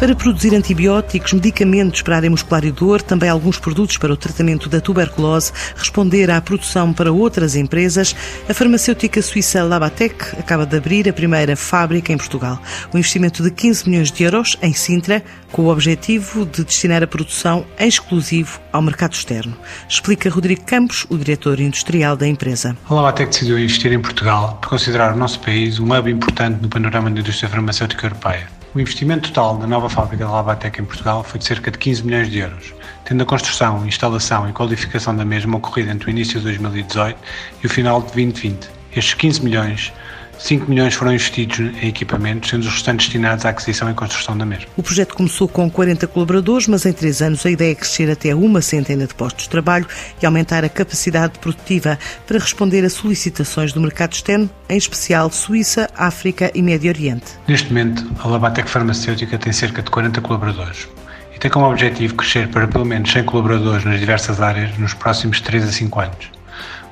para produzir antibióticos, medicamentos para área muscular e dor, também alguns produtos para o tratamento da tuberculose, responder à produção para outras empresas, a farmacêutica suíça Labatec acaba de abrir a primeira fábrica em Portugal. O investimento de 15 milhões de euros em Sintra, com o objetivo de destinar a produção em exclusivo ao mercado externo. Explica Rodrigo Campos, o diretor industrial da empresa. A Labatec decidiu investir em Portugal por considerar o nosso país um hub importante no panorama da indústria farmacêutica europeia. O investimento total da nova fábrica da Labatec em Portugal foi de cerca de 15 milhões de euros, tendo a construção, instalação e qualificação da mesma ocorrido entre o início de 2018 e o final de 2020. Estes 15 milhões 5 milhões foram investidos em equipamentos, sendo os restantes destinados à aquisição e construção da mesma. O projeto começou com 40 colaboradores, mas em três anos a ideia é crescer até uma centena de postos de trabalho e aumentar a capacidade produtiva para responder a solicitações do mercado externo, em especial Suíça, África e Médio Oriente. Neste momento, a Labatec Farmacêutica tem cerca de 40 colaboradores e tem como objetivo crescer para pelo menos 100 colaboradores nas diversas áreas nos próximos 3 a 5 anos.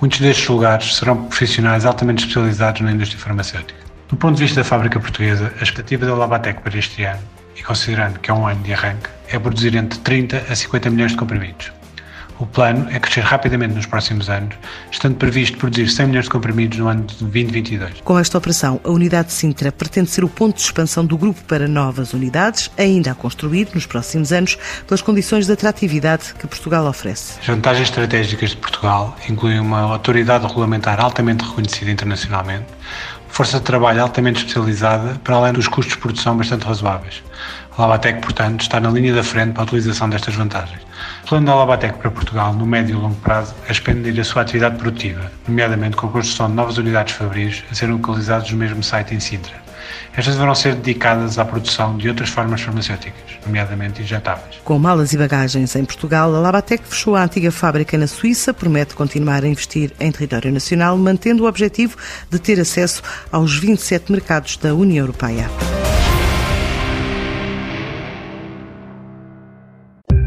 Muitos destes lugares serão profissionais altamente especializados na indústria farmacêutica. Do ponto de vista da fábrica portuguesa, a expectativa da Labatec para este ano, e considerando que é um ano de arranque, é produzir entre 30 a 50 milhões de comprimidos. O plano é crescer rapidamente nos próximos anos, estando previsto produzir 100 milhões de comprimidos no ano de 2022. Com esta operação, a unidade de Sintra pretende ser o ponto de expansão do grupo para novas unidades, ainda a construir nos próximos anos, pelas condições de atratividade que Portugal oferece. As vantagens estratégicas de Portugal incluem uma autoridade regulamentar altamente reconhecida internacionalmente, força de trabalho altamente especializada, para além dos custos de produção bastante razoáveis. A Labatec, portanto, está na linha da frente para a utilização destas vantagens. Plano da Labatec para Portugal, no médio e longo prazo, é expandir a sua atividade produtiva, nomeadamente com a construção de novas unidades fabris a serem localizadas no mesmo site em Sintra. Estas deverão ser dedicadas à produção de outras formas farmacêuticas, nomeadamente injetáveis. Com malas e bagagens em Portugal, a Labatec fechou a antiga fábrica na Suíça, promete continuar a investir em território nacional, mantendo o objetivo de ter acesso aos 27 mercados da União Europeia.